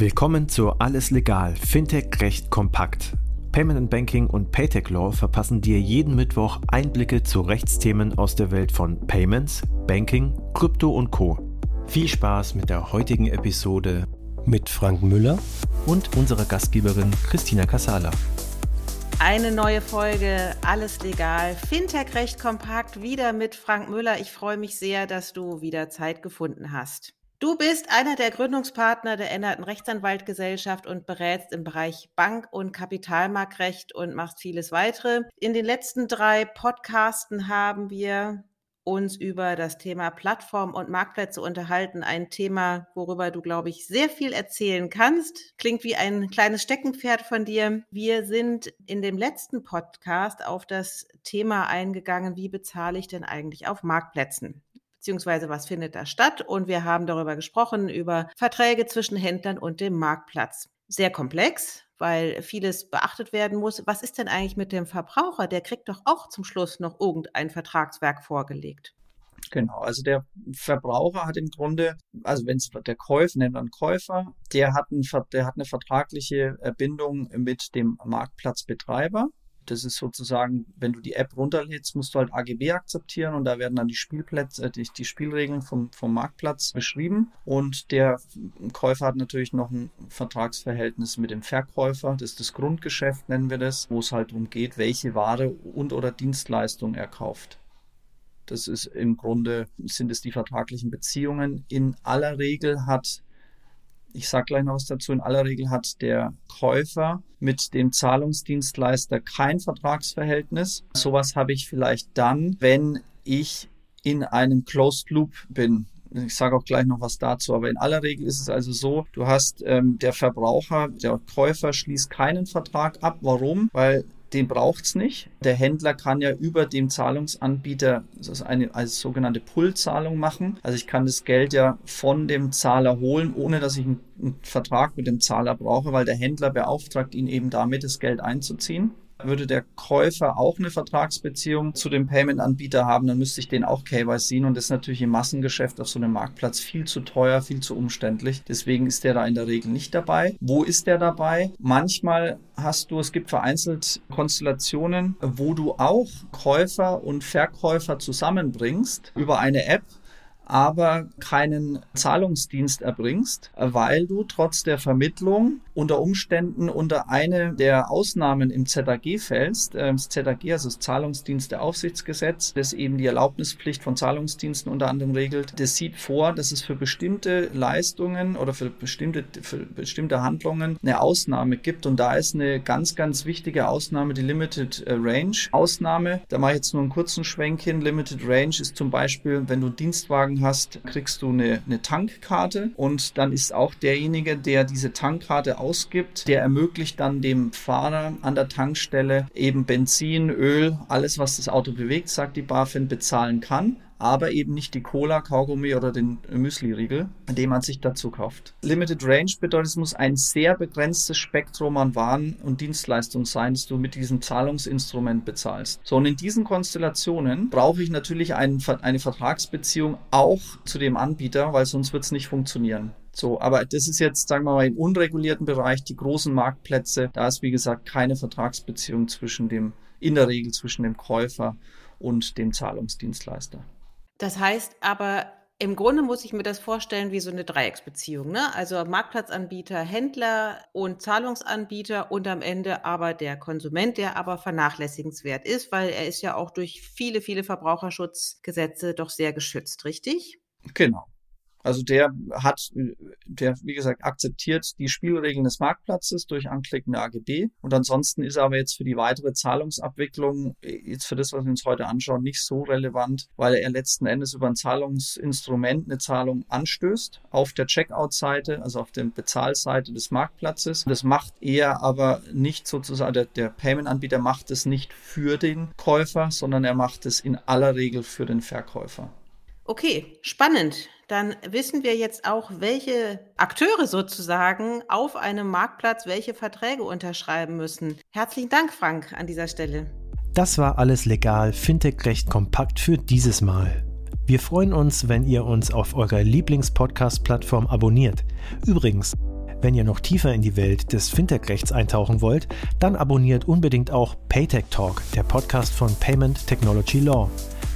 Willkommen zu Alles Legal, Fintech Recht kompakt. Payment and Banking und Paytech Law verpassen dir jeden Mittwoch Einblicke zu Rechtsthemen aus der Welt von Payments, Banking, Krypto und Co. Viel Spaß mit der heutigen Episode mit Frank Müller und unserer Gastgeberin Christina Casala. Eine neue Folge, alles legal, Fintech recht kompakt, wieder mit Frank Müller. Ich freue mich sehr, dass du wieder Zeit gefunden hast. Du bist einer der Gründungspartner der änderten Rechtsanwaltgesellschaft und berätst im Bereich Bank- und Kapitalmarktrecht und machst vieles weitere. In den letzten drei Podcasten haben wir uns über das Thema Plattform und Marktplätze unterhalten. Ein Thema, worüber du, glaube ich, sehr viel erzählen kannst. Klingt wie ein kleines Steckenpferd von dir. Wir sind in dem letzten Podcast auf das Thema eingegangen, wie bezahle ich denn eigentlich auf Marktplätzen? Beziehungsweise was findet da statt. Und wir haben darüber gesprochen, über Verträge zwischen Händlern und dem Marktplatz. Sehr komplex, weil vieles beachtet werden muss. Was ist denn eigentlich mit dem Verbraucher? Der kriegt doch auch zum Schluss noch irgendein Vertragswerk vorgelegt. Genau, also der Verbraucher hat im Grunde, also wenn es der Käufer nennt man Käufer, der hat, ein, der hat eine vertragliche Bindung mit dem Marktplatzbetreiber. Das ist sozusagen, wenn du die App runterlädst, musst du halt AGB akzeptieren und da werden dann die Spielplätze, äh, die, die Spielregeln vom, vom Marktplatz beschrieben. Und der Käufer hat natürlich noch ein Vertragsverhältnis mit dem Verkäufer. Das ist das Grundgeschäft, nennen wir das, wo es halt darum geht, welche Ware und oder Dienstleistung er kauft. Das ist im Grunde, sind es die vertraglichen Beziehungen. In aller Regel hat ich sage gleich noch was dazu. In aller Regel hat der Käufer mit dem Zahlungsdienstleister kein Vertragsverhältnis. Sowas habe ich vielleicht dann, wenn ich in einem Closed Loop bin. Ich sage auch gleich noch was dazu, aber in aller Regel ist es also so, du hast ähm, der Verbraucher, der Käufer schließt keinen Vertrag ab. Warum? Weil den braucht es nicht. Der Händler kann ja über dem Zahlungsanbieter eine als sogenannte Pull-Zahlung machen. Also ich kann das Geld ja von dem Zahler holen, ohne dass ich einen, einen Vertrag mit dem Zahler brauche, weil der Händler beauftragt ihn eben damit, das Geld einzuziehen. Würde der Käufer auch eine Vertragsbeziehung zu dem Payment-Anbieter haben, dann müsste ich den auch KYC und das ist natürlich im Massengeschäft auf so einem Marktplatz viel zu teuer, viel zu umständlich. Deswegen ist der da in der Regel nicht dabei. Wo ist der dabei? Manchmal hast du, es gibt vereinzelt Konstellationen, wo du auch Käufer und Verkäufer zusammenbringst über eine App aber keinen Zahlungsdienst erbringst, weil du trotz der Vermittlung unter Umständen unter eine der Ausnahmen im ZAG fällst. Ähm, das ZAG, also das Zahlungsdiensteaufsichtsgesetz, das eben die Erlaubnispflicht von Zahlungsdiensten unter anderem regelt, das sieht vor, dass es für bestimmte Leistungen oder für bestimmte, für bestimmte Handlungen eine Ausnahme gibt. Und da ist eine ganz, ganz wichtige Ausnahme die Limited äh, Range Ausnahme. Da mache ich jetzt nur einen kurzen Schwenk hin. Limited Range ist zum Beispiel, wenn du einen Hast, kriegst du eine, eine Tankkarte. Und dann ist auch derjenige, der diese Tankkarte ausgibt, der ermöglicht dann dem Fahrer an der Tankstelle eben Benzin, Öl, alles, was das Auto bewegt, sagt die BaFin, bezahlen kann aber eben nicht die Cola, Kaugummi oder den Müsli-Riegel, den man sich dazu kauft. Limited Range bedeutet, es muss ein sehr begrenztes Spektrum an Waren und Dienstleistungen sein, das du mit diesem Zahlungsinstrument bezahlst. So, und in diesen Konstellationen brauche ich natürlich einen, eine Vertragsbeziehung auch zu dem Anbieter, weil sonst wird es nicht funktionieren. So, aber das ist jetzt, sagen wir mal, im unregulierten Bereich, die großen Marktplätze, da ist wie gesagt keine Vertragsbeziehung zwischen dem, in der Regel zwischen dem Käufer und dem Zahlungsdienstleister. Das heißt aber, im Grunde muss ich mir das vorstellen wie so eine Dreiecksbeziehung. Ne? Also Marktplatzanbieter, Händler und Zahlungsanbieter und am Ende aber der Konsument, der aber vernachlässigenswert ist, weil er ist ja auch durch viele, viele Verbraucherschutzgesetze doch sehr geschützt, richtig? Genau. Also der hat, der, wie gesagt, akzeptiert die Spielregeln des Marktplatzes durch Anklicken der AGB. Und ansonsten ist er aber jetzt für die weitere Zahlungsabwicklung, jetzt für das, was wir uns heute anschauen, nicht so relevant, weil er letzten Endes über ein Zahlungsinstrument eine Zahlung anstößt auf der Checkout-Seite, also auf der Bezahlseite des Marktplatzes. Das macht er aber nicht sozusagen, der, der Payment-Anbieter macht es nicht für den Käufer, sondern er macht es in aller Regel für den Verkäufer. Okay, spannend. Dann wissen wir jetzt auch, welche Akteure sozusagen auf einem Marktplatz welche Verträge unterschreiben müssen. Herzlichen Dank, Frank, an dieser Stelle. Das war alles legal, Fintech recht kompakt für dieses Mal. Wir freuen uns, wenn ihr uns auf eurer Lieblingspodcast-Plattform abonniert. Übrigens, Wenn ihr noch tiefer in die Welt des Fintech-Rechts eintauchen wollt, dann abonniert unbedingt auch Paytech Talk, der Podcast von Payment Technology Law.